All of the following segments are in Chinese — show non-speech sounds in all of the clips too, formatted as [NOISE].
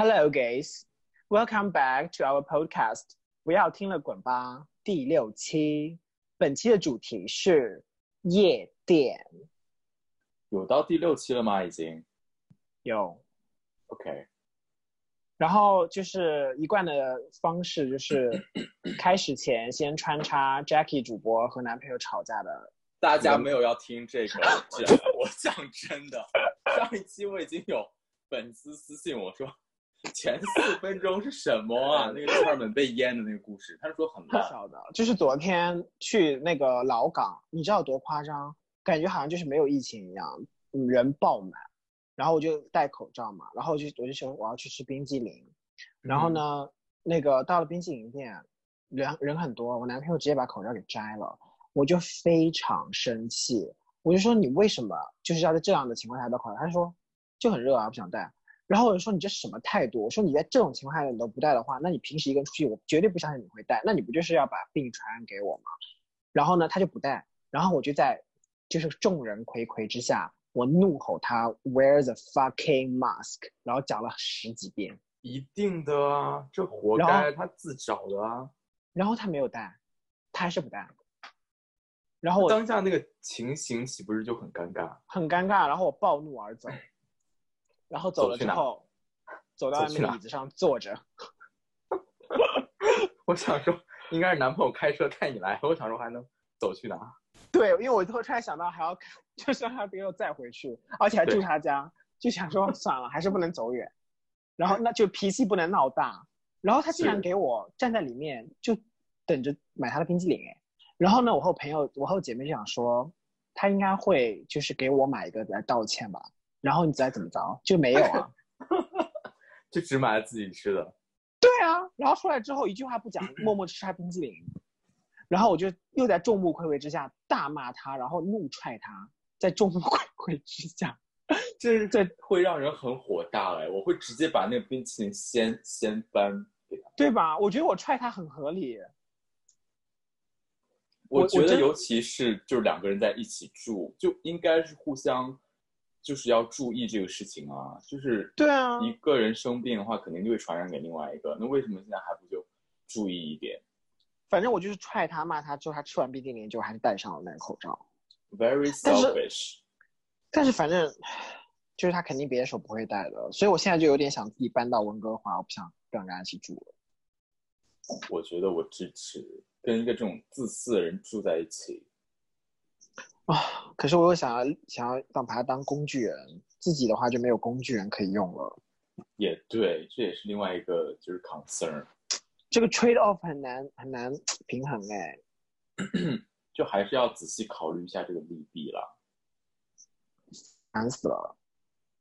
Hello, guys. Welcome back to our podcast. 不要听了滚吧，第六期。本期的主题是夜店。有到第六期了吗？已经有。OK。然后就是一贯的方式，就是 [COUGHS] 开始前先穿插 Jackie 主播和男朋友吵架的。大家没有要听这个，[LAUGHS] 我讲真的，上一期我已经有粉丝私信我说，[LAUGHS] 前四分钟是什么啊？那个串门被淹的那个故事，他说很不晓得，就是昨天去那个老港，你知道多夸张？感觉好像就是没有疫情一样，人爆满。然后我就戴口罩嘛，然后我就我就说我要去吃冰激凌，然后呢，嗯、那个到了冰激凌店，人人很多，我男朋友直接把口罩给摘了，我就非常生气，我就说你为什么就是要在这样的情况下戴口罩？他说就很热啊，不想戴。然后我就说你这什么态度？我说你在这种情况下你都不戴的话，那你平时一个人出去，我绝对不相信你会戴，那你不就是要把病传染给我吗？然后呢，他就不戴，然后我就在就是众人睽睽之下。我怒吼他 Wear the fucking mask，然后讲了十几遍。一定的啊，这活该，他自找的啊。然后他没有戴，他还是不戴。然后我当下那个情形岂不是就很尴尬？很尴尬。然后我暴怒而走，[LAUGHS] 然后走了之后，走到那个椅子上坐着。[LAUGHS] 我想说，应该是男朋友开车带你来。我想说，还能走去哪？[LAUGHS] 对，因为我突然想到还要，[LAUGHS] 就是让他别又再回去，而且还住他家，就想说算了，还是不能走远。然后那就脾气不能闹大。然后他竟然给我站在里面，就等着买他的冰激凌哎。然后呢，我和朋友，我和我姐妹就想说，他应该会就是给我买一个来道歉吧。然后你猜怎么着？就没有啊，[LAUGHS] 就只买了自己吃的。对啊，然后出来之后一句话不讲，默默吃他冰激凌。然后我就又在众目睽睽之下大骂他，然后怒踹他，在众目睽睽之下，这这会让人很火大哎！我会直接把那个冰淇淋掀掀翻给他，对吧？我觉得我踹他很合理。我觉得尤其是就是两个人在一起住，就应该是互相就是要注意这个事情啊。就是对啊，一个人生病的话，肯定就会传染给另外一个。那为什么现在还不就注意一点？反正我就是踹他骂他，之后他吃完冰激凌就还是戴上了那个口罩。Very selfish 但。但是反正就是他肯定别的时候不会戴的，所以我现在就有点想自己搬到温哥华，我不想跟人家一起住了。我觉得我支持跟一个这种自私的人住在一起。啊，可是我又想要想要当把它当工具人，自己的话就没有工具人可以用了。也对，这也是另外一个就是 concern。这个 trade off 很难很难平衡哎，[COUGHS] 就还是要仔细考虑一下这个利弊了。难死了，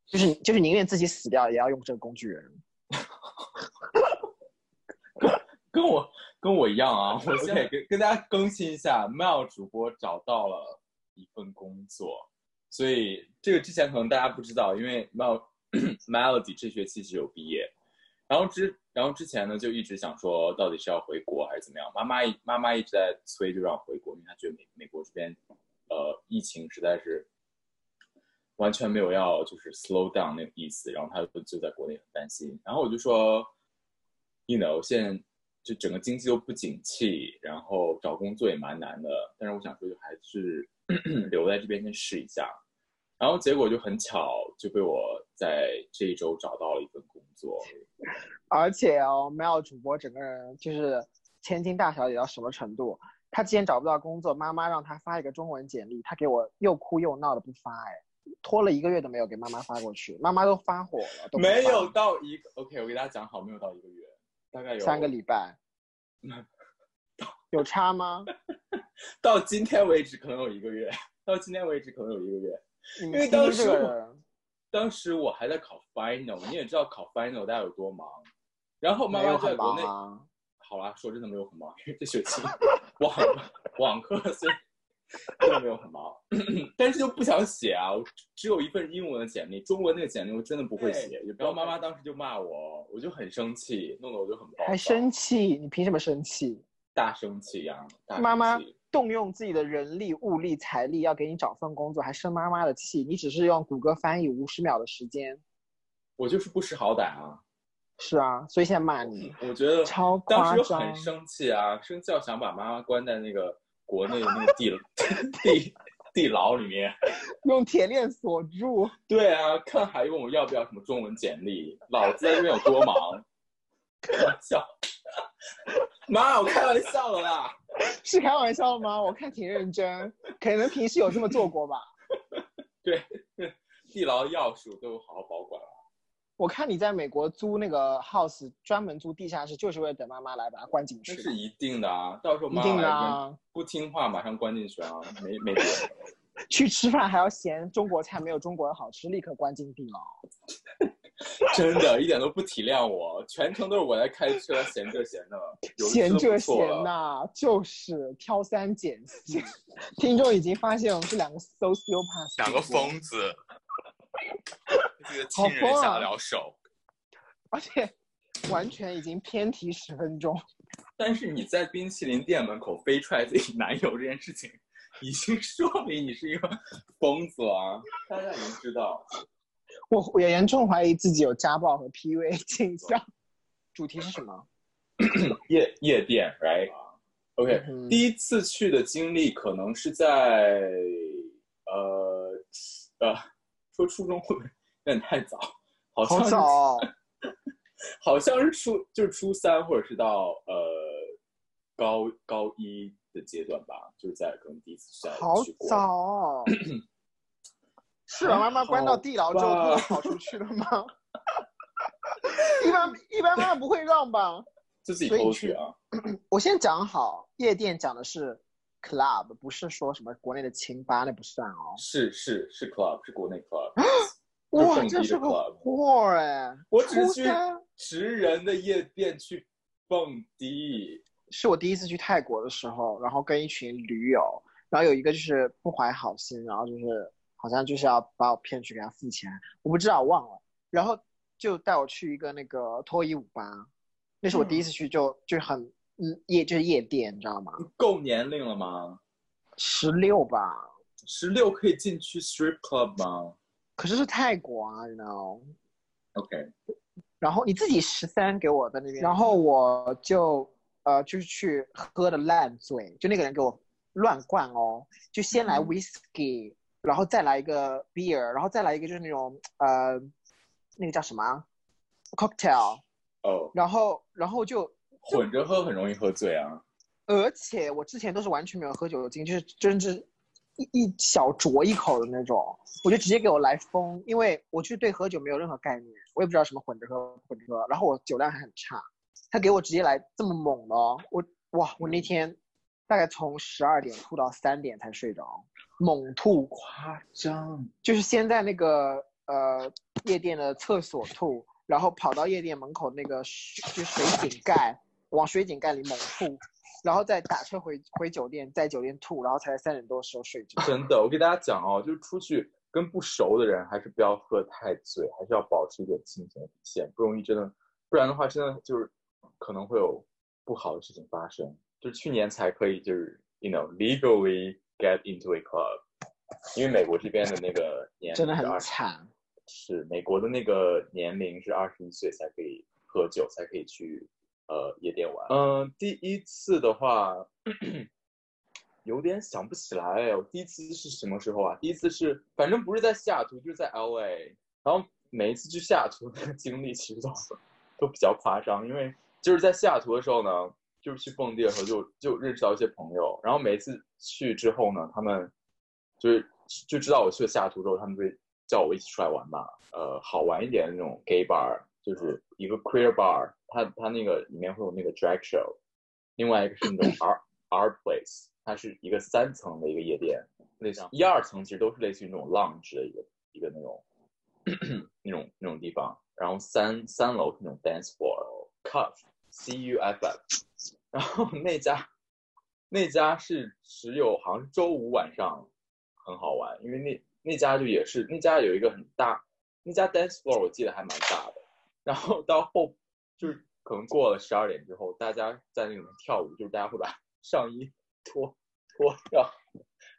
就是就是宁愿自己死掉，也要用这个工具人。[LAUGHS] 跟我跟我一样啊！我现在跟跟大家更新一下，Mel 主播找到了一份工作，所以这个之前可能大家不知道，因为 Mel [CLEARS THROAT] Melody 这学期是有毕业。然后之然后之前呢，就一直想说，到底是要回国还是怎么样？妈妈妈妈一直在催，就让回国，因为她觉得美美国这边，呃，疫情实在是完全没有要就是 slow down 那个意思。然后她就就在国内很担心。然后我就说，you know，现在就整个经济都不景气，然后找工作也蛮难的。但是我想说，就还是 [CLEARS THROAT] 留在这边先试一下。然后结果就很巧，就被我在这一周找到了一份工作。[LAUGHS] 而且哦，Mel 主播整个人就是千金大小姐到什么程度？她之前找不到工作，妈妈让她发一个中文简历，她给我又哭又闹的不发，哎，拖了一个月都没有给妈妈发过去，妈妈都发火了。都没有到一个 OK，我给大家讲好，没有到一个月，大概有三个礼拜。[LAUGHS] 有差吗？[LAUGHS] 到今天为止可能有一个月，到今天为止可能有一个月。因为当时我，当时我还在考 final，你也知道考 final 大家有多忙。然后妈妈在国内，好啦，说真的没有很忙，因为这学期 [LAUGHS] 网网课虽然真的没有很忙，[CLEARS THROAT] 但是就不想写啊。我只有一份英文的简历，中文那个简历我真的不会写。然后妈妈当时就骂我，我就很生气，弄得我就很暴躁。还生气？你凭什么生气？大生气呀！妈妈。动用自己的人力、物力、财力要给你找份工作，还生妈妈的气。你只是用谷歌翻译五十秒的时间，我就是不识好歹啊！是啊，所以现在骂你我觉得超当夸张时很。生气啊，生气到想把妈妈关在那个国内的那个地 [LAUGHS] 地地牢里面。用铁链锁住，对啊，看还问我要不要什么中文简历，老子在这边有多忙？开玩笑，妈，我开玩笑的啦。[LAUGHS] 是开玩笑吗？我看挺认真，可能平时有这么做过吧。[LAUGHS] 对，地牢钥匙都好好保管。我看你在美国租那个 house，专门租地下室，就是为了等妈妈来把它关进去。这是一定的啊，到时候一定的妈来啊，不听话马上关进去啊，没没别的。[LAUGHS] 去吃饭还要嫌中国菜没有中国人好吃，立刻关进地牢。真的，一点都不体谅我，全程都是我在开车，闲着闲的，有闲着闲了呐、就是挑三拣四。[LAUGHS] 听众已经发现我们是两个 sociopath，两个疯子，[LAUGHS] 这个亲人下得了手。而且完全已经偏题十分钟。[LAUGHS] 但是你在冰淇淋店门口飞踹自己男友这件事情，[LAUGHS] 已经说明你是一个疯子了啊！大家已经知道，我我也严重怀疑自己有家暴和 PUA 倾向。主题是什么？夜夜店，right？OK，、嗯第一次去的经历可能是在呃呃，说初中会不会有点太早？好像好是好像是初就是初三或者是到呃高高一的阶段吧，就是在可能第一次在好早哦。[CLEARS THROAT] 是把妈妈关到地牢之后，跑出去了吗？[LAUGHS] 一般一般妈妈不会让吧？就自己偷去啊。[CLEARS THROAT] 我先讲好，夜店讲的是 club，不是说什么国内的清吧，那不算哦。是是是 club，是国内 club。哇，这是个货哎！我只是去直人的夜店去蹦迪，是我第一次去泰国的时候，然后跟一群驴友，然后有一个就是不怀好心，然后就是好像就是要把我骗去给他付钱，我不知道我忘了，然后就带我去一个那个脱衣舞吧，那是我第一次去就，就很嗯夜就是夜店，你知道吗？够年龄了吗？十六吧，十六可以进去 strip club 吗可是是泰国啊，你知道。？OK，然后你自己十三给我在那边，然后我就呃就是去喝的烂醉，就那个人给我乱灌哦，就先来嗯 whisky，、然后再来一个 beer，然后再来一个就是那种呃那个叫什么啊 cocktail，哦，然后然后就混着喝很容易喝醉啊。而且我之前都是完全没有喝酒精，就是真是一一小酌一口的那种，我就直接给我来疯，因为我就对喝酒没有任何概念，我也不知道什么混着喝混着喝，然后我酒量还很差，他给我直接来这么猛的哦，我哇，我那天大概从十二点吐到三点才睡着，猛吐，夸张，就是先在那个呃夜店的厕所吐，然后跑到夜店门口那个水就水井盖，往水井盖里猛吐，然后再打车回回酒店，在酒店吐，然后才在三点多的时候睡着。真的，我给大家讲哦，就是出去跟不熟的人，还是不要喝太醉，还是要保持一点清醒的底线，不容易真的，不然的话，真的就是可能会有不好的事情发生。就是去年才可以，就是 you know legally get into a club，因为美国这边的那个年龄真的很是20惨，是美国的那个年龄是二十一岁才可以喝酒，才可以去呃夜店玩。嗯、第一次的话，有点想不起来哎，我第一次是什么时候啊？第一次是反正不是在西雅图，就是在 L A。然后每一次去西雅图的 [LAUGHS] 经历其实都都比较夸张，因为就是在西雅图的时候呢，就是去蹦迪的时候就就认识到一些朋友，然后每一次去之后呢，他们就是就知道我去了西雅图之后，他们就会叫我一起出来玩嘛。呃，好玩一点的那种 gay bar，就是一个 queer bar，它它那个里面会有那个 drag show，另外一个是那种 [LAUGHS] art art place，它是一个三层的一个夜店，类似一二层其实都是类似于那种 lounge 的一个一个那种 [CLEARS THROAT] 那种那种地方，然后三三楼是那种 dance floor，cuff c u f f，然后那家那家是只有好像是周五晚上很好玩，因为那那家就也是那家有一个很大，那家 dance floor 我记得还蛮大的，然后到后就是可能过了十二点之后，大家在那里面跳舞，就是大家会把 [LAUGHS] 上衣脱脱掉，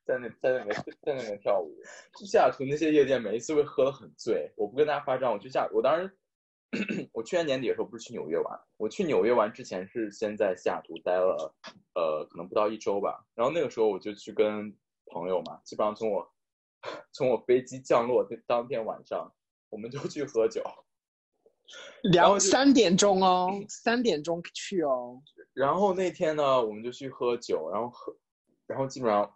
在那在那里面在那里面跳舞。去西雅图那些夜店，每一次会喝得很醉，我不跟大家夸张，我去下我当时 [CLEARS THROAT] 我去年年底的时候不是去纽约玩，我去纽约玩之前是先在西雅图待了，呃，可能不到一周吧。然后那个时候我就去跟朋友嘛，基本上从我 [LAUGHS] 从我飞机降落的当天晚上，我们就去喝酒。[LAUGHS] 两三点钟哦，三点钟去哦。然后那天呢，我们就去喝酒，然后喝，然后基本上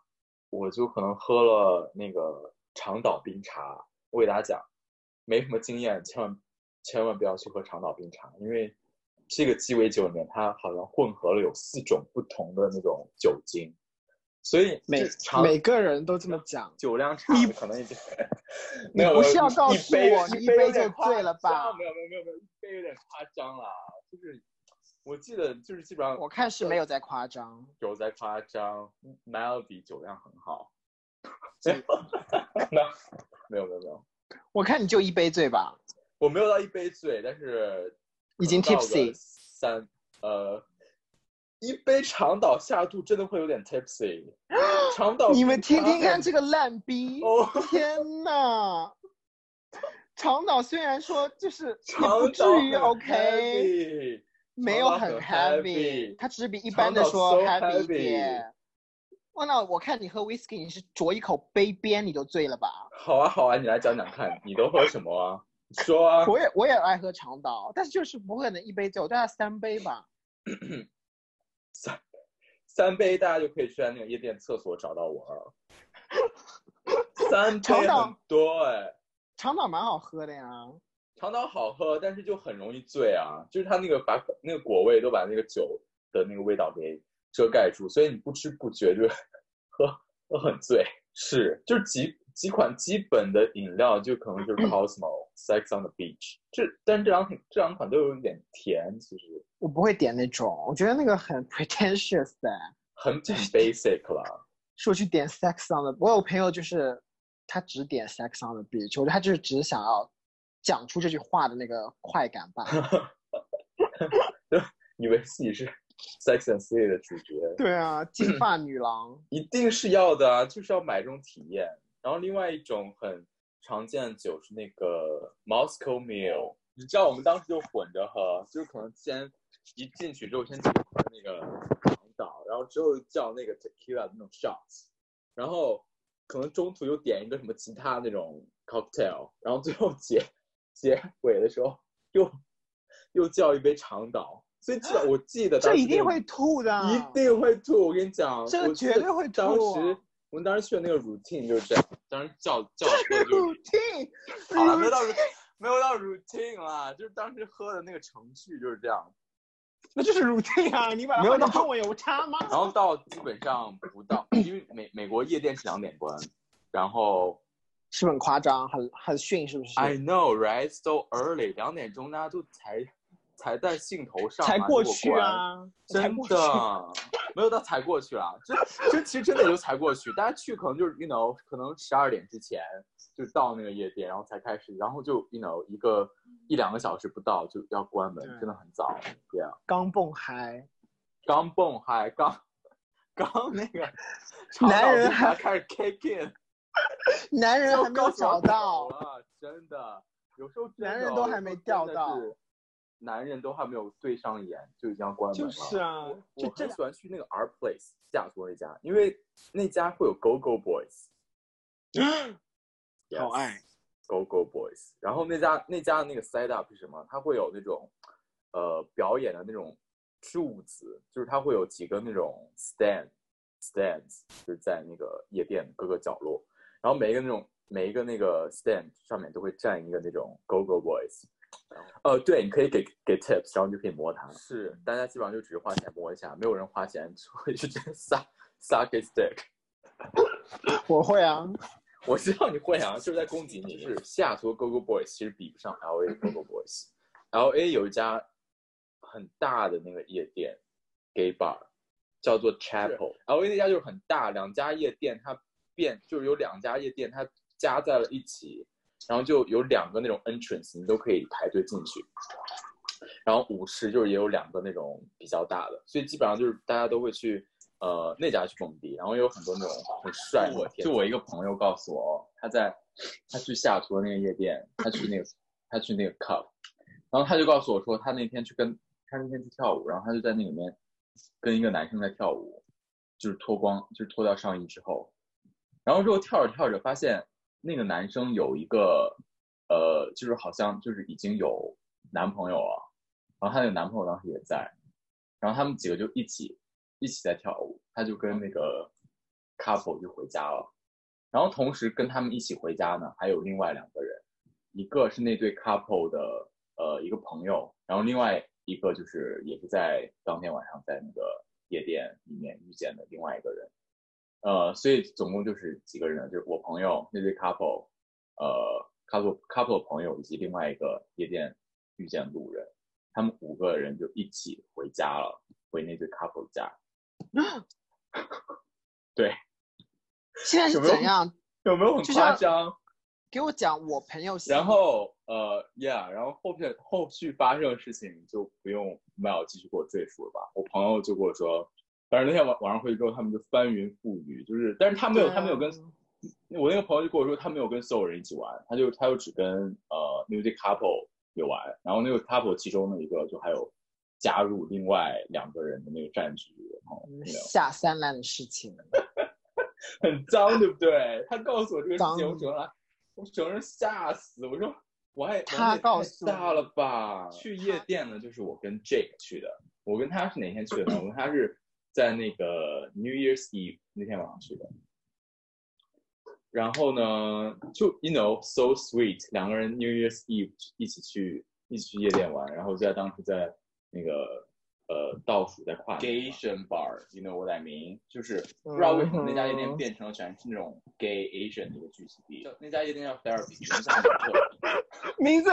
我就可能喝了那个长岛冰茶。我给大家讲，没什么经验，千万千万不要去喝长岛冰茶，因为这个鸡尾酒里面它好像混合了有四种不同的那种酒精，所以每每个人都这么讲，酒量差可能已经没有。不是要告诉我你一杯就醉了吧？没有没有没有没有，一杯有点夸张了，就是我记得就是基本上我看是没有在夸张，有在夸张，Melody 酒量很好，没有没有没有，我看你就一杯醉吧。我没有到一杯醉，但是已经 tipsy 三呃，一杯长岛下肚真的会有点 tipsy。[GASPS] 长岛，你们听听看这个烂逼！天哪！长岛虽然说就是 [LAUGHS] 也不至于 OK，没有很 heavy，它只是比一般的说 heavy 一点。哇，那我看你喝 whisky，你是啄一口杯边你就醉了吧？好啊，好啊，你来讲讲看，你都喝什么啊？说啊！我也我也爱喝长岛，但是就是不可能一杯酒，大概三杯吧。[CLEARS THROAT] 三三杯，大家就可以去在那个夜店厕所找到我了。三杯很多哎。长岛蛮好喝的呀。长岛好喝，但是就很容易醉啊！就是它那个把那个果味都把那个酒的那个味道给。遮盖住，所以你不知不觉就 [LAUGHS] 喝喝很醉。是，就是几几款基本的饮料，就可能就是 Cosmo、Sex on the Beach。这，但是这两这两款都有点甜，其实。我不会点那种，我觉得那个很 pretentious 的，很 basic 了。说去点 Sex on the，我有朋友就是他只点 Sex on the Beach，我觉得他就是只想要讲出这句话的那个快感吧。[LAUGHS] 以为自己是。Sex and City 的主角，对啊，金发女郎一定是要的啊，就是要买这种体验。然后另外一种很常见的酒是那个 Moscow Mule，你知道我们当时就混着喝，就是可能先一进去之后先点那个长岛，然后之后叫那个 Tequila 的那种 shots，然后可能中途又点一个什么其他那种 cocktail，然后最后结结尾的时候又又叫一杯长岛。所以记得，我记得这一定会吐的，一定会吐。我跟你讲，这个绝对会吐。当时我们当时去的那个 routine 就是这样，当时叫叫 routine，好了，没有到没有到 routine 啦，就是当时喝的那个程序就是这样。那就是 routine 啊，你把它没有到中文有差吗？然后到基本上不到，因为美美国夜店是两点关，然后是很夸张，很很逊，是不是？I know, right? So early，两点钟大家都才。才在兴头上才过去啊！真的没有到才过去了，这这其实真的也就才过去。大家去可能就是 you know 可能十二点之前就到那个夜店，然后才开始，然后就 you know 一个一两个小时不到就要关门，真的很早。对啊刚蹦嗨，刚蹦嗨，刚刚那个 [LAUGHS] 男人还开始 kick in，[LAUGHS] 男人还没有找到真的有时候男人都还没钓到。男人都还没有对上眼，就已经要关门了。就是啊，我很喜欢去那个 Art Place 西雅图那家，因为那家会有 Go Go Boys。[LAUGHS] 好爱 Go Go Boys。然后那家那家的那个 set up 是什么？它会有那种呃表演的那种柱子，就是它会有几个那种 stand stands，就是在那个夜店各个角落，然后每一个那种每一个那个 stand 上面都会站一个那种 Go Go Boys。呃，对，你可以给给 tips，然后你就可以摸它。是，大家基本上就只是花钱摸一下，没有人花钱会 [LAUGHS] 去撒撒给 stick。[LAUGHS] 我会啊，我知道你会啊，就是在攻击你。是，西雅图 Go Go Boys 其实比不上 L A Go Go Boys。L A 有一家很大的那个夜店 gay bar，叫做 Chapel。L A 那家就是很大，两家夜店它变就是有两家夜店它加在了一起。然后就有两个那种 entrance，你都可以排队进去。然后舞池就是也有两个那种比较大的，所以基本上就是大家都会去呃那家去蹦迪。然后有很多那种很帅的。就我一个朋友告诉我，他在他去下图的那个夜店，他去那个他去那个 cup，然后他就告诉我说，他那天去跟他那天去跳舞，然后他就在那里面跟一个男生在跳舞，就是脱光，就是脱掉上衣之后，然后之后跳着跳着发现那个男生有一个呃，就是好像就是已经有男朋友了，然后她那个男朋友当时也在，然后他们几个就一起一起在跳舞，他就跟那个 couple 就回家了，然后同时跟他们一起回家呢，还有另外两个人，一个是那对 couple 的呃一个朋友，然后另外一个就是也是在当天晚上在那个夜店里面遇见的另外一个人，呃，所以总共就是几个人，就是我朋友那对 couple，呃 couple couple 朋友以及另外一个夜店遇见路人，他们五个人就一起回家了，回那对 couple 家。对，现在是怎样？有没有很夸张？给我讲我朋友然后呃，yeah，然后后面后续发生的事情就不用 Mel 继续给我赘述了吧。我朋友就跟我说，反正那天晚晚上回去之后，他们就翻云覆雨，就是，但是他没有，他没有跟我那个朋友就跟我说，他没有跟所有人一起玩，他就他就只跟呃 music couple 有玩，然后那个 couple 其中的一个就还有加入另外两个人的那个战局，下三滥的事情，[LAUGHS] 很脏，对不对？他告诉我这个事脏情，我整个人，我整个人吓死。我说，我还他告诉大了吧？去夜店呢，就是我跟 Jake 去的。我跟他是哪天去的呢？我跟他是在那个 New Year's Eve 那天晚上去的。然后呢，就 you know so sweet，两个人 New Year's Eve 一起去一起去夜店玩，然后在当时在那个呃倒数在跨年嘛 Asian bar，you know what I mean？就是不知道为什么那家夜店嗯变成了全是那种 gay Asian 的一个聚集地。那家夜店叫 Therapy，名字很特别，[LAUGHS] 名字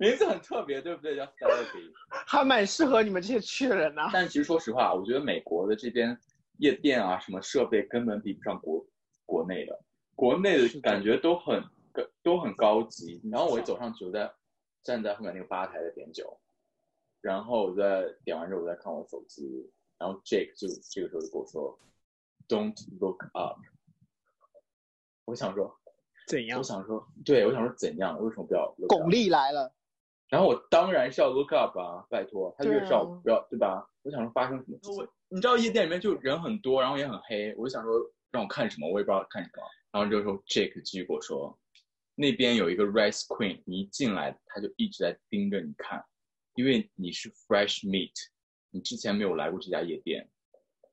名字很特别，对不对？叫 Therapy。还蛮适合你们这些去的人呢、但其实说实话，我觉得美国的这边夜店啊，什么设备根本比不上国国内的，国内的的感觉都很都很高级。然后我一走上去，我在站在后面那个吧台在点酒，然后我在点完之后我在看我手机，然后 Jake 就这个时候就跟我说，Don't look up。我想说，怎样我？想说，对我想说怎样？为什么不要巩俐来了，然后我当然是要 look up 啊，拜托，他对越是要啊不要对吧？我想说发生什么事情？你知道夜店里面就人很多，然后也很黑，我就想说让我看什么，我也不知道看什么。然后这个时候 Jake 继续跟我说，那边有一个 rice queen，你一进来他就一直在盯着你看，因为你是 fresh meat，你之前没有来过这家夜店，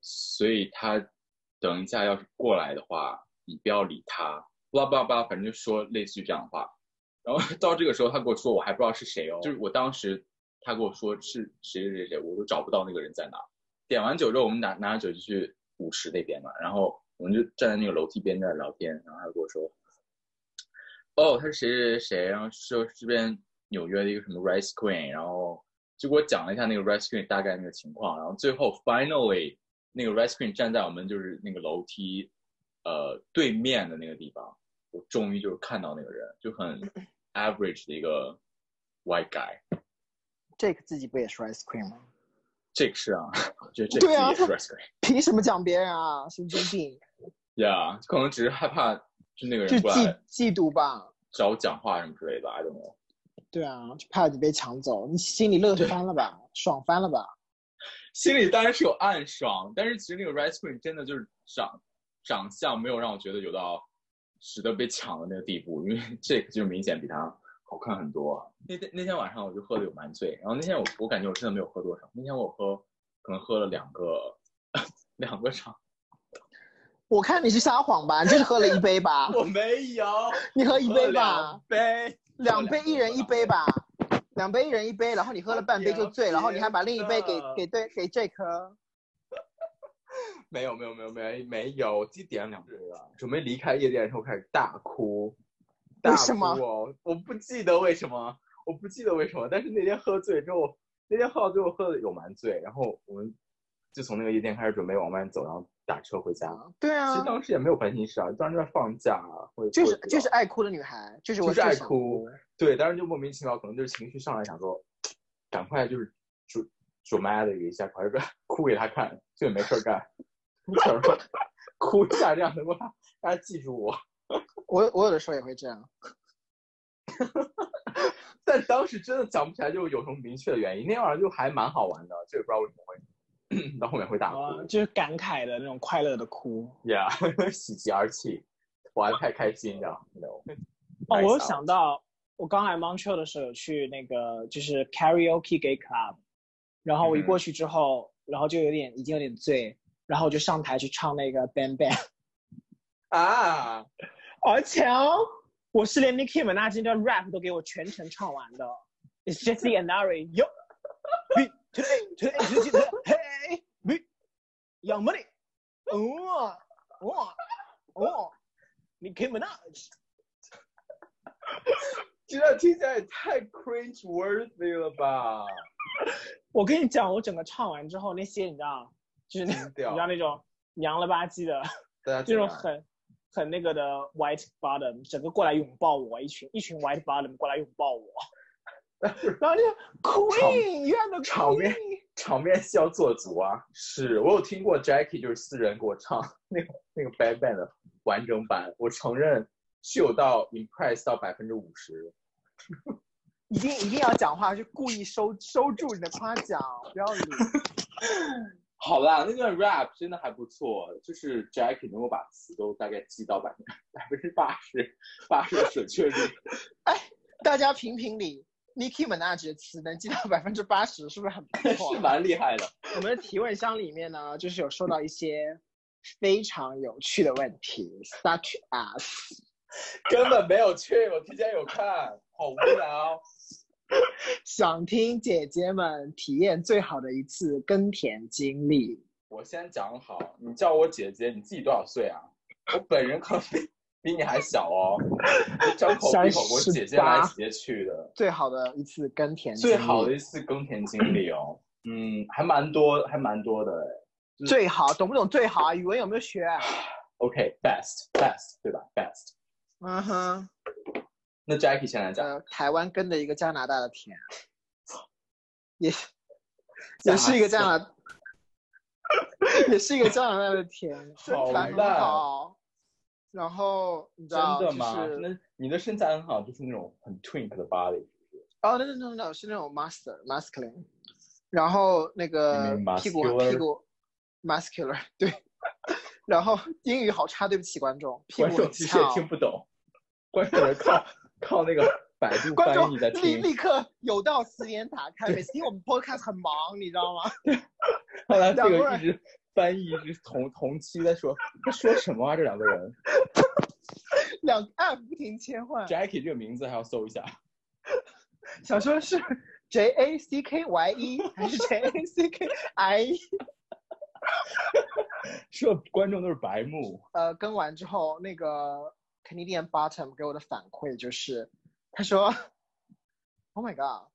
所以他等一下要是过来的话，你不要理他，巴拉巴拉巴拉，反正就说类似于这样的话。然后到这个时候，他跟我说，我还不知道是谁哦，就是我当时他跟我说是谁谁谁谁，我都找不到那个人在哪。点完酒之后，我们拿拿着酒就去舞池那边嘛，然后我们就站在那个楼梯边在那聊天，然后他跟我说，哦，他是谁谁谁谁，然后说这边纽约的一个什么 Rice Queen，然后就给我讲了一下那个 Rice Queen 大概那个情况，然后最后 finally 那个 Rice Queen 站在我们就是那个楼梯呃对面的那个地方，我终于就是看到那个人，就很 average 的一个 white guy。这个自己不也是 ice cream 吗？这个是啊，我觉得这对啊个也是 Rice cream。凭什么讲别人啊？神经病！[LAUGHS] 呀可能只是害怕就那个人过来嫉嫉妒吧。找我讲话什么之类的，I don't know。对啊，就怕你被抢走，你心里乐翻了吧，爽翻了吧？心里当然是有暗爽，但是其实那个 Rice cream 真的就是长长相没有让我觉得有到值得被抢的那个地步，因为 [LAUGHS] 这个就明显比他好看很多。那天那天晚上我就喝的有蛮醉，然后那天我我感觉我真的没有喝多少，那天我喝可能喝了两个 [LAUGHS] 两个场，我看你是撒谎吧，你就是喝了一杯吧？[LAUGHS] 我没有，你喝一杯吧两？杯，两杯一人一杯吧，两杯一人一杯，然后你喝了半杯就醉，然后你还把另一杯给给对给 Jake 喝。没有没有没有没没有，我自己点了两杯了。准备离开夜店的时候开始大哭，大哭为什么哦！我不记得为什么，我不记得为什么。但是那天喝醉之后，那天喝到最后喝的有蛮醉，然后我们就从那个夜店开始准备往外走，然后打车回家。对啊其实，当时也没有烦心事啊，当时在放假就是就是爱哭的女孩，就是我就是爱哭。对，当时就莫名其妙，可能就是情绪上来，想说赶快就是主 dramatic 一下，快点 [LAUGHS] 哭给他看，就也没事儿干，想说 [LAUGHS] 哭一下，这样能够让让他记住我。[LAUGHS] 我我有的时候也会这样。[LAUGHS] 但当时真的想不起来，就有什么明确的原因。那天晚上就还蛮好玩的，就也不知道为什么会 [CLEARS THROAT] 到后面会大哭。啊，就是感慨的那种快乐的哭。Yeah，喜极而泣，玩得太开心，你知道？No。哦，我有想到，我刚来 Montreal 的时候去那个就是 karaoke gay club，然后我一嗯过去之后，然后就有点已经有点醉，然后我就上台去唱那个 Bang Bang，啊，而且哦，我是连 Nicki Minaj 的 rap 都给我全程唱完的。It's just the Anari yo, we today today today hey we young money，哦哦哦，Nicki Minaj。这听起来也太 cringe worthy 了吧？我跟你讲，我整个唱完之后，那些你知道，就是那你知道那种娘了吧唧的，对啊 [LAUGHS] 这种很很那个的 white bottom，整个过来拥抱我，一群一群 white bottom 过来拥抱我，[LAUGHS] 然后就 queen，you are the 场面场面需要做足啊！是我有听过 Jackie 就是私人给我唱那个那个 Bad Band 的完整版，我承认是有到 impress 到百分之五十。一定一定要讲话，就故意收收住你的夸奖，不要理。[LAUGHS] 好啦，那段 rap 真的还不错，就是 Jackie 能够把词都大概记到百分百分之八十八十的准确率。[LAUGHS] 哎大家评评理，Nicki Minaj 的词能记到百分之八十，是不是很不错？[LAUGHS] 是蛮厉害的。我们的提问箱里面呢，就是有收到一些非常有趣的问题，such as 根本没有去，我提前有看，好无聊。[LAUGHS] 想听姐姐们体验最好的一次耕田经历。我先讲好，你叫我姐姐，你自己多少岁啊？我本人可比比你还小哦，[LAUGHS] 张口闭口给我姐姐来姐姐去的。最好的一次耕田经历，最好的一次耕田经历哦，嗯，还蛮多，还蛮多的哎。最好，懂不懂最好啊？语文有没有学？[SIGHS] OK，best best 对吧？best。嗯哼，那 Jackie 先来讲，呃，台湾跟着一个加拿大的田，[LAUGHS] 也加也是一个加拿，[LAUGHS] 也是一个加拿大的田，身好材很好。然后你知真道，的吗？就是那你的身材很好，就是那种很 twink 的 body，哦，no no no no，是那种 master masculine，然后那个屁股屁股 muscular [LAUGHS] 对，然后英语好差，对不起观众，屁股很观众其实也翘，听不懂，观众人靠靠那个百度翻译的立听，立刻有道词典打开，每次听我们 podcast 很忙，你知道吗？[LAUGHS] 后来这个一直翻译一直同同期在说他说什么啊？这两个人 [LAUGHS] 两个 app 不停切换，，Jackie 这个名字还要搜一下，[LAUGHS] 想说是 J A C K Y E 还是 J A C K I E？这观众都是白目。呃，跟完之后，那个 Canadian Bottom 给我的反馈就是，他说，Oh my God,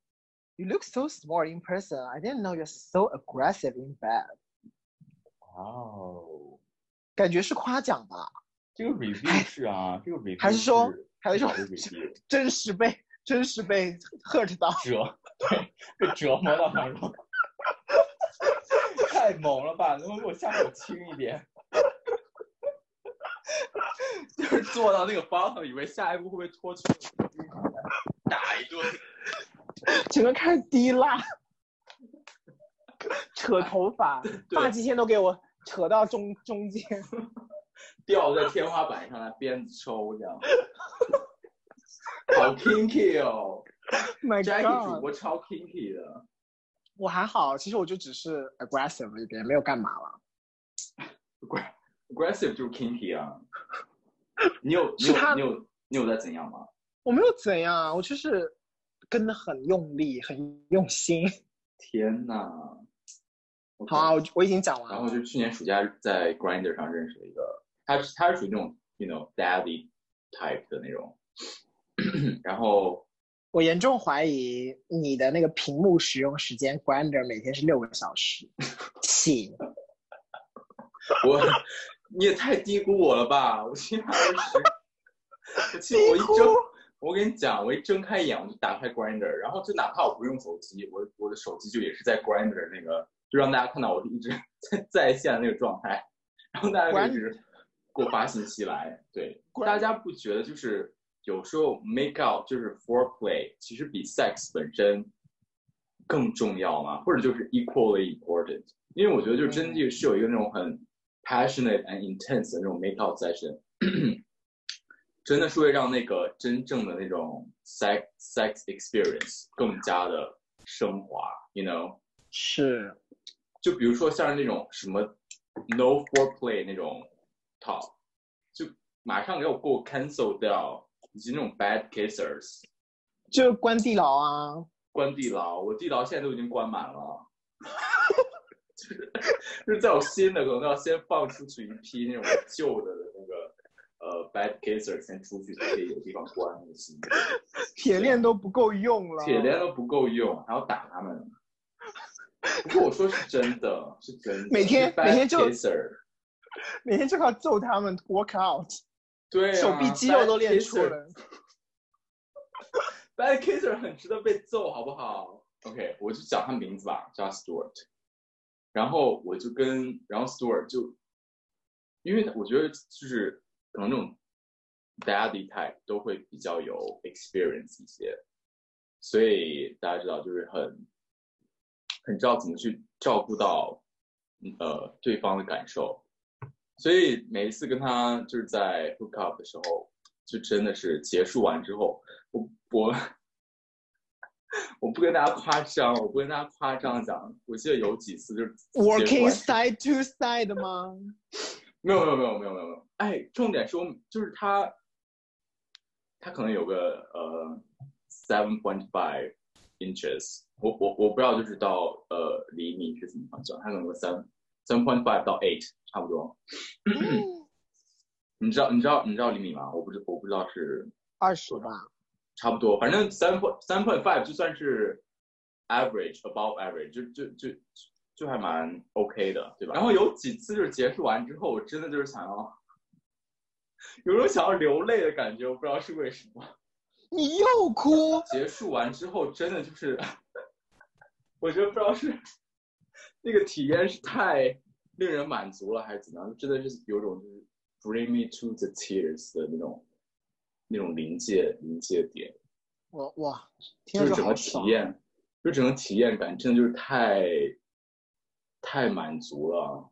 you look so small in person. I didn't know you're so aggressive in bed. 哇哦，感觉是夸奖吧？这个 review 是啊，这个 review 还是说还是说真实被真实被 hurt 到？折，对，被折磨到他说，太猛了吧！能不能给我下手轻一点？[LAUGHS] 就是坐到那个 bottom，以为下一步会不会脱去打一顿。[LAUGHS] 整个开始滴蜡，扯头发，[LAUGHS] 发际线都给我扯到中中间。吊在天花板上来鞭子抽这样，好 kinky 哦 My God，播超 kinky 的，我还好，其实我就只是 aggressive 一点，没有干嘛了。aggressive 就是 kinky 啊。[LAUGHS] 你有你是他有你有你有在怎样吗？我没有怎样，我就是跟的很用力，很用心。天呐！好啊，我我已经讲完了。然后就去年暑假在 Grinder 上认识了一个，他是他是属于那种 you know daddy type 的那种，[CLEARS THROAT] 然后我严重怀疑你的那个屏幕使用时间 Grinder 每天是六个小时 [LAUGHS] 起。我你也太低估我了吧！我起码二十，我记得我一睁，我跟你讲，我一睁开眼我就打开 Grinder，然后就哪怕我不用手机，我我的手机就也是在 Grinder 那个，就让大家看到我一直 [LAUGHS] 在在线的那个状态，然后大家就一直给我发信息来，对，大家不觉得就是有时候 make out 就是 foreplay，其实比 sex 本身更重要吗，或者就是 equally important。因为我觉得就真的是有一个那种很 passionate and intense 的那种 make out session，真的是会让那个真正的那种 sex sex experience 更加的升华，you know。是，就比如说像是那种什么 no foreplay 那种 talk，就马上给我给我 cancel 掉，以及那种 bad kissers，就关地牢啊，关地牢，我地牢现在都已经关满了，就 [LAUGHS] 是就是在我新的可能要先放出去一批那种旧的那个呃 bad kissers 先出去，才可以有地方关那个新的，铁链都不够用了，铁链都不够用，还要打他们。不过我说是真的，是真的。每天 bad 每天就 kisser 每天就靠揍他们 work out，对、啊，手臂肌肉都练出 kisser 了。Bad kisser 很值得被揍，好不好？OK，我就讲他名字吧，叫 Stuart。然后我就跟，然后 Stuart 就，因为我觉得就是可能那种 daddy type 都会比较有 experience 一些，所以大家知道就是很很知道怎么去照顾到呃对方的感受，所以每一次跟他就是在 hook up 的时候，就真的是结束完之后，我我我不跟大家夸张，我不跟大家夸张讲，我记得有几次就是 Working side to side 吗？没有没有没有没有没有没有，哎，重点是我就是他，他可能有个呃 seven point five inches，我我我不知道就是到呃厘米是怎么算，他可能有三 seven point five 到 eight 差不多。[CLEARS THROAT] 你知道你知道你知道厘米吗？我不知我不知道是二十吧，差不多，反正三 point 三 point five 就算是 average above average，就就就就还蛮 OK 的，对吧？然后有几次就是结束完之后，我真的就是想要有种想要流泪的感觉，我不知道是为什么。你又哭，结束完之后，真的就是，我觉得不知道是那个体验是太令人满足了，还是怎么样，真的是有种就是 bring me to the tears 的那种那种临界临界点。我哇，就是整个体。验，就整个体验感真的就是太太满足了。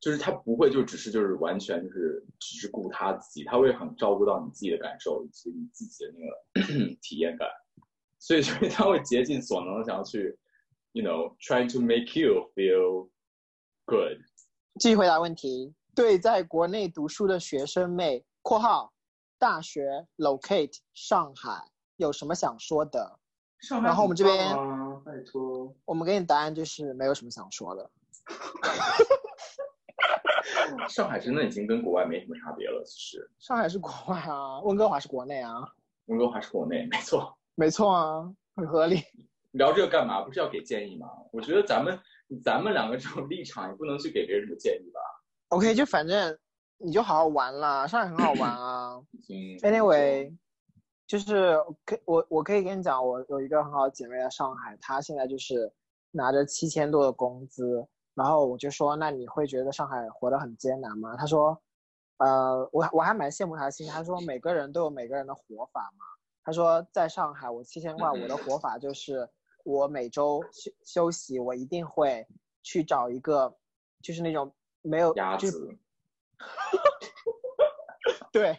就是他不会就只是就是完全就是只是顾他自己，他会很照顾到你自己的感受以及你自己的那个 [COUGHS] 体验感，所以所以他会竭尽所能的想要去，you know trying to make you feel good。继续回答问题。对在国内读书的学生妹（括号大学 locate 上海）有什么想说的？上然后我们这边啊，拜托，我们给你答案就是没有什么想说的。[LAUGHS] 上海真的已经跟国外没什么差别了，其实上海是国外啊，温哥华是国内啊，温哥华是国内，没错。没错啊，很合理。聊这个干嘛？不是要给建议吗？我觉得咱们咱们两个这种立场也不能去给别人什么建议吧。OK，就反正你就好好玩啦，上海很好玩啊。[CLEARS THROAT] Anyway，就是可我我可以跟你讲，我有一个很好的姐妹在上海，她现在就是拿着七千多的工资，然后我就说，那你会觉得上海活得很艰难吗？她说，呃，我我还蛮羡慕她的心态，她说每个人都有每个人的活法嘛。她说在上海我七千块，我的活法就是我每周休休息，我一定会去找一个就是那种没有就是 [LAUGHS] 对。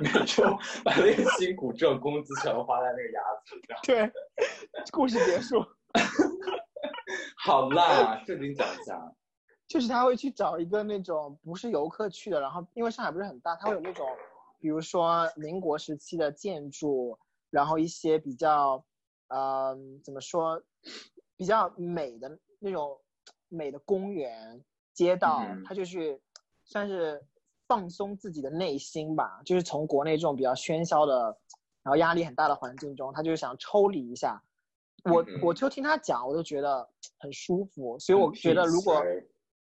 每周把那个辛苦挣工资全都花在那个鸭子上。对，故事结束。[LAUGHS] 好啦，正经讲一下。就是他会去找一个那种不是游客去的，然后因为上海不是很大，他会有那种，比如说民国时期的建筑，然后一些比较，呃，怎么说，比较美的那种美的公园、街道，嗯他就去算是放松自己的内心吧，就是从国内这种比较喧嚣的，然后压力很大的环境中，他就是想抽离一下。我嗯我就听他讲，我都觉得很舒服，所以我觉得如果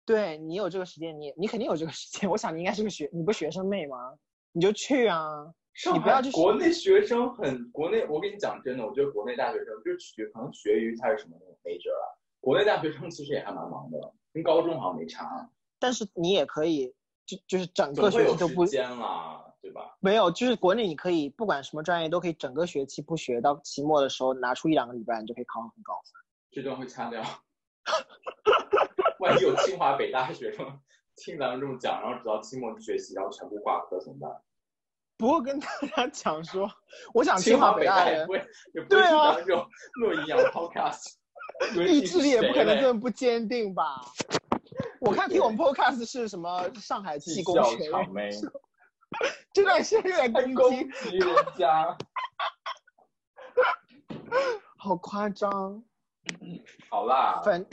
对你有这个时间，你你肯定有这个时间。我想你应该是个学，你不是学生妹吗？你就去啊！你不要去国内学生很国内，我跟你讲真的，我觉得国内大学生就是学可能学于他是什么那种 major 了。国内大学生其实也还蛮忙的，跟高中好像没差。但是你也可以就就是整个会有时学期都不间啦，对吧？没有，就是国内你可以不管什么专业都可以整个学期不学，到期末的时候拿出一两个礼拜，你就可以考很高分。这段会掐掉。[LAUGHS] 万一有清华北大学生听咱们这么讲，然后直到期末学习，然后全部挂科怎么办？不过跟大家讲说，我想清清华北北大人也不会也不会听对啊咱们这种弱营养 podcast，[LAUGHS] 意志力也不可能这么不坚定吧？[LAUGHS] 我看听我们 podcast 是什么上海技工笑学院，[LAUGHS] 这段时间有点还攻击人家。好夸张。[CLEARS THROAT] 好啦，反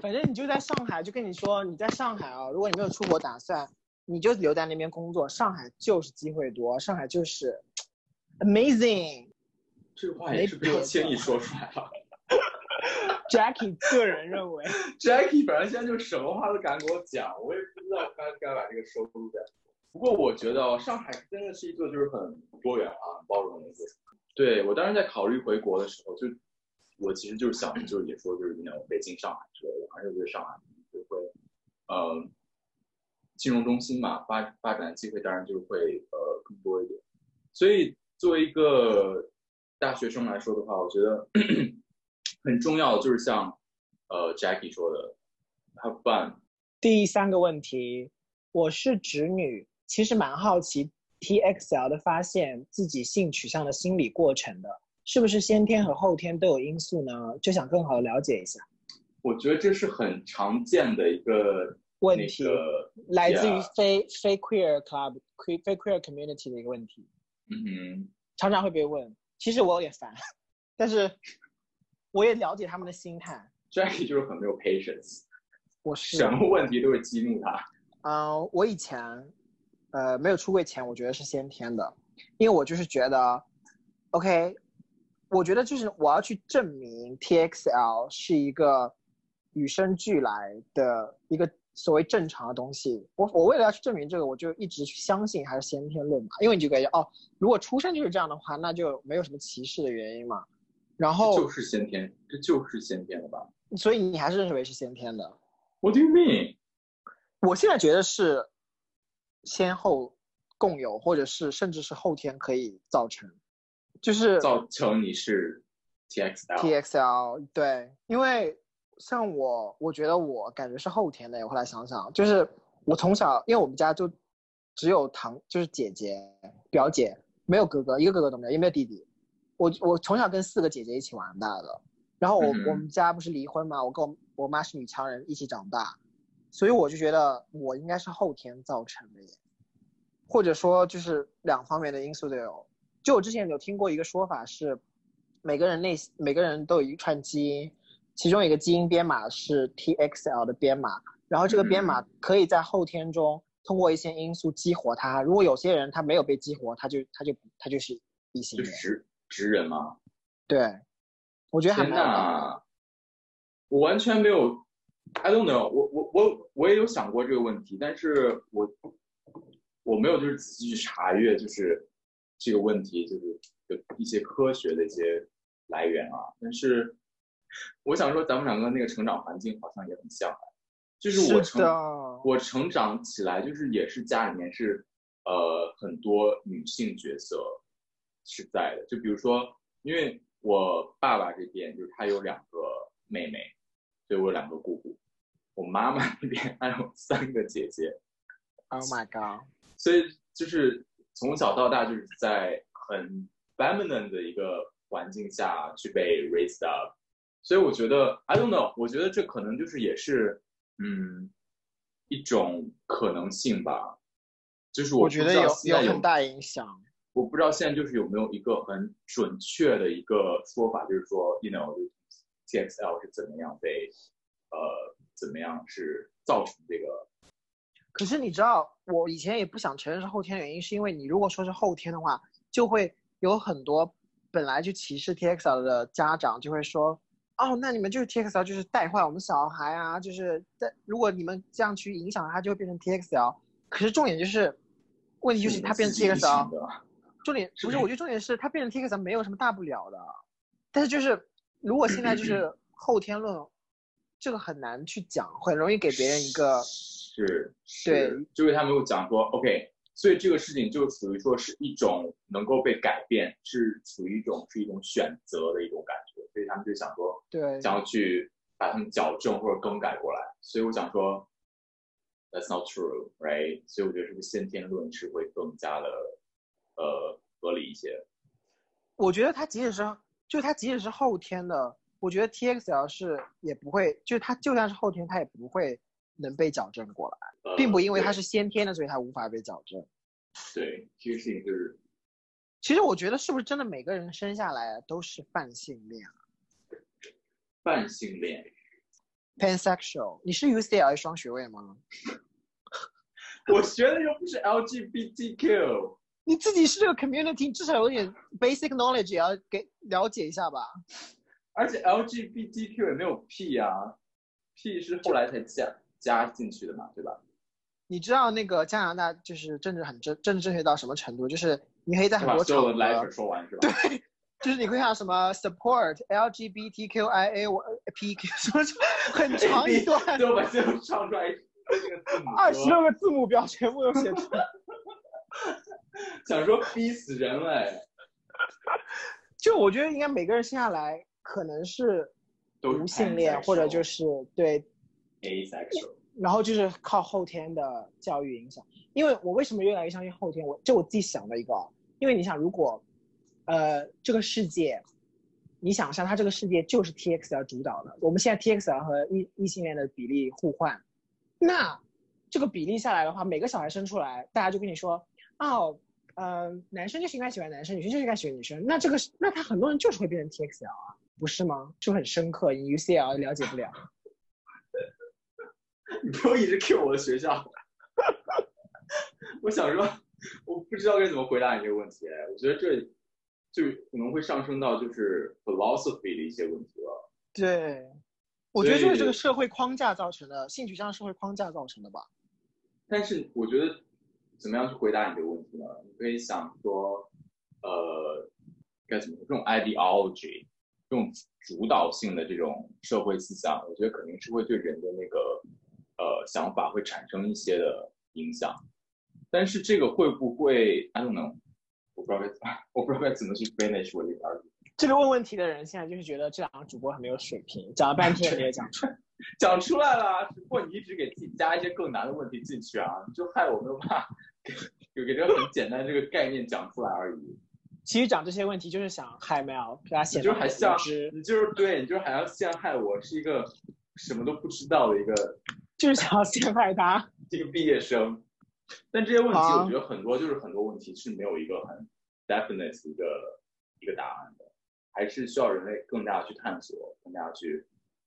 反正你就在上海，就跟你说你在上海啊，如果你没有出国打算，你就留在那边工作。上海就是机会多，上海就是 amazing。这话也是不要轻易说出来了。Jackie 个人认为，[LAUGHS] Jackie 反正现在就什么话都敢给我讲，我也不知道该该把这个收录在。不过我觉得哦上海真的是一座就是很多元啊、包容的一个城市。对我当时在考虑回国的时候，就我其实就是想，就是也说就是那种北京、上海之类的，而且我觉得上海就会，呃，金融中心嘛，发发展的机会当然就会呃更多一点。所以作为一个大学生来说的话，我觉得很重要的就是像呃 Jackie 说的，have fun。第三个问题，我是直女，其实蛮好奇 TXL 的发现自己性取向的心理过程的，是不是先天和后天都有因素呢？就想更好的了解一下我觉得这是很常见的一个问题，个来自于非非 queer club、非非 queer community 的一个问题，嗯哼，常常会被问。其实我有点烦，但是我也了解他们的心态。Jackie 就是很没有 patience，我是什么问题都会激怒他。嗯，我以前，呃，没有出柜前，我觉得是先天的，因为我就是觉得，OK，我觉得就是我要去证明 TXL 是一个与生俱来的一个所谓正常的东西。我我为了要去证明这个，我就一直去相信还是先天论嘛，因为你就感觉哦，如果出生就是这样的话，那就没有什么歧视的原因嘛。然后就，是先天，这就是先天的吧所以你还是认为是先天的。？What do you mean？我现在觉得是先后共有，或者是甚至是后天可以造成，就是造成你是 TXL？TXL 对，因为像我，我觉得我感觉是后天的。我后来想想，就是我从小，因为我们家就只有堂，就是姐姐、表姐，没有哥哥，一个哥哥都没有，也没有弟弟。我我从小跟四个姐姐一起玩大的，然后我、嗯我们家不是离婚嘛，我跟我我妈是女强人，一起长大，所以我就觉得我应该是后天造成的耶，或者说就是两方面的因素都有。就我之前有听过一个说法是，每个人内每个人都有一串基因，其中一个基因编码是 TXL 的编码，然后这个编码可以在后天中通过一些因素激活它。如果有些人他没有被激活，他就他就他就是异性恋。就是直直人吗？对，我觉得还天。呐，我完全没有，I don't know，我我我我也有想过这个问题，但是我我没有就是仔细去查阅，就是这个问题就是有一些科学的一些来源啊。但是我想说，咱们两个那个成长环境好像也很像啊，就是我成是，我成长起来就是也是家里面是呃很多女性角色是在的，就比如说，因为我爸爸这边就是他有两个妹妹，所以我有两个姑姑，我妈妈那边还有三个姐姐，Oh my god！所以就是从小到大就是在很 feminine 的一个环境下去被 raised up，所以我觉得 I don't know，我觉得这可能就是也是嗯一种可能性吧，就是不知道我觉得有有很大影响。我不知道现在就是有没有一个很准确的一个说法，就是说，you know TXL 是怎么样被呃怎么样是造成这个可是你知道，我以前也不想承认是后天的原因，是因为你如果说是后天的话，就会有很多本来就歧视 TXL 的家长就会说，哦，那你们就是 TXL 就是带坏我们小孩啊，就是在如果你们这样去影响他，就会变成 TXL。可是重点就是，问题就是他变成 TXL，的重点不是，我觉得重点是他变成 TXL 没有什么大不了的，但是就是如果现在就是后天论，这个很难去讲，很容易给别人一个是对是，就是他没有讲说，OK，所以这个事情就属于说是一种能够被改变，是属于一种是一种选择的一种感觉，所以他们就想说，对，想要去把它们矫正或者更改过来。所以我想说，That's not true, right？所以我觉得这个先天论是会更加的呃合理一些。我觉得它即使是，就它即使是后天的，我觉得 TXL 是也不会，就是它就算是后天，它也不会能被矫正过来，呃并不因为它是先天的，所以它无法被矫正。对这个事情就是其实我觉得是不是真的每个人生下来都是泛性恋啊泛性恋。？pansexual？你是 UCLA 双学位吗？[LAUGHS] 我学的又不是 LGBTQ，你自己是这个 community，至少有点 basic knowledge 也要给了解一下吧。而且 LGBTQ 也没有 P 啊，P 是后来才加加进去的嘛，对吧？你知道那个加拿大就是政治很正政治正确到什么程度？就是你可以在很把多场合，说完是吧？对，就是你会看到什么 support LGBTQIA PQ 什么很长一段，最后把最后唱出来二十六个字母表全部都写出来。[LAUGHS] 想说逼死人嘞，就我觉得应该每个人生下来可能是无性恋，或者就是对，asexual。然后就是靠后天的教育影响。因为我为什么越来越相信后天？我就我自己想的一个啊，因为你想，如果呃这个世界，你想象它这个世界就是 TXL 主导的，我们现在 TXL 和异异性恋的比例互换，那这个比例下来的话，每个小孩生出来，大家就跟你说，哦，呃，男生就是应该喜欢男生，女生就是应该喜欢女生，那这个是那他很多人就是会变成 TXL 啊，不是吗？就很深刻，你 UCL 了解不了。[LAUGHS] 你不用一直 Q 我的学校。[LAUGHS] 我想说，我不知道该怎么回答你这个问题。我觉得这就可能会上升到就是 philosophy 的一些问题了。对，我觉得就是这个社会框架造成的，性取向社会框架造成的吧。但是我觉得怎么样去回答你这个问题呢？你可以想说，呃，该怎么说？这种 ideology，这种主导性的这种社会思想，我觉得肯定是会对人的那个呃想法会产生一些的影响。但是这个会不会？I don't know，我不知道该怎么，我不知道该怎么去 finish 我的 a r。这个问问题的人现在就是觉得这两个主播很没有水平，讲了半天也没有讲出来。[LAUGHS] 讲出来了，只不过你一直给自己加一些更难的问题进去啊，你就害我没 [LAUGHS] 有办法给给这个很简单这个概念讲出来而已。其实讲这些问题就是想害 Mel，给他你就显得很是还像无知，你就是对你就是还要陷害我是一个什么都不知道的一个 [LAUGHS] 就是想要陷害他。这个毕业生。但这些问题，我觉得很多就是很多问题是没有一个很 definite 的一个一个答案的，还是需要人类更加去探索，更加去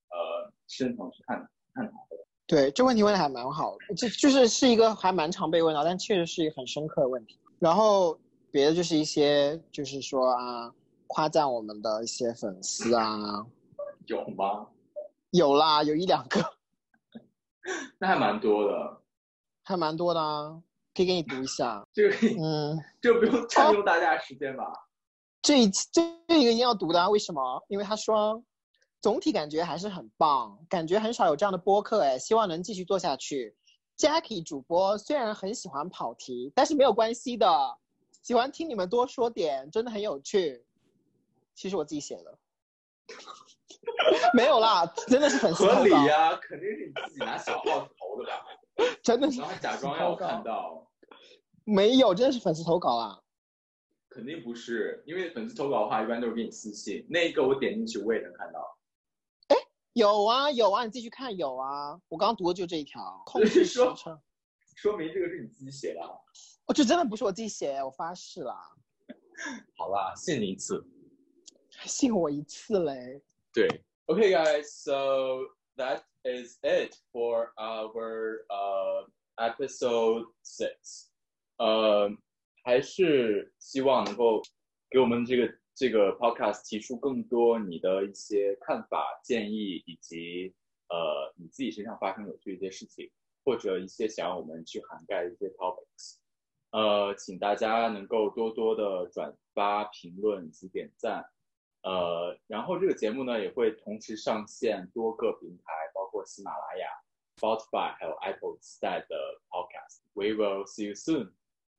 呃深层去探探讨的。对，这问题问的还蛮好的，这就是是一个还蛮常被问到，但确实是一个很深刻的问题。然后别的就是一些就是说啊，夸赞我们的一些粉丝啊，有吗？有啦，有一两个，[LAUGHS] 那还蛮多的。还蛮多的啊，可以给你读一下。这个可以嗯，这不用占用大家时间吧？这这这一个一定要读的、啊，为什么？因为他说，总体感觉还是很棒，感觉很少有这样的播客哎，希望能继续做下去。Jackie 主播虽然很喜欢跑题，但是没有关系的，喜欢听你们多说点，真的很有趣。其实我自己写的，[LAUGHS] 没有啦，真的是粉丝投合理稿，呀、肯定是你自己拿小号投的吧？[LAUGHS] 真的是然后假装要看到，没有，真的是粉丝投稿啊。肯定不是，因为粉丝投稿的话，一般都是给你私信，那一个我点进去我也能看到。有啊有啊，你自己去看有啊，我刚刚读的就这一条，控制时说。[LAUGHS] 说明这个是你自己写的啊。哦，这真的不是我自己写，我发誓啦，[LAUGHS] 好啦，信你一次。信我一次嘞。对，Okay, guys. So that is it for our uh episode six. 呃，还是希望能够给我们这个这个 podcast 提出更多你的一些看法、建议，以及呃你自己身上发生有趣的一些事情，或者一些想要我们去涵盖的一些 topics。呃，请大家能够多多的转发、评论及点赞。呃，然后这个节目呢也会同时上线多个平台，包括喜马拉雅、Spotify 还有 Apple 自带的 Podcast。We will see you soon.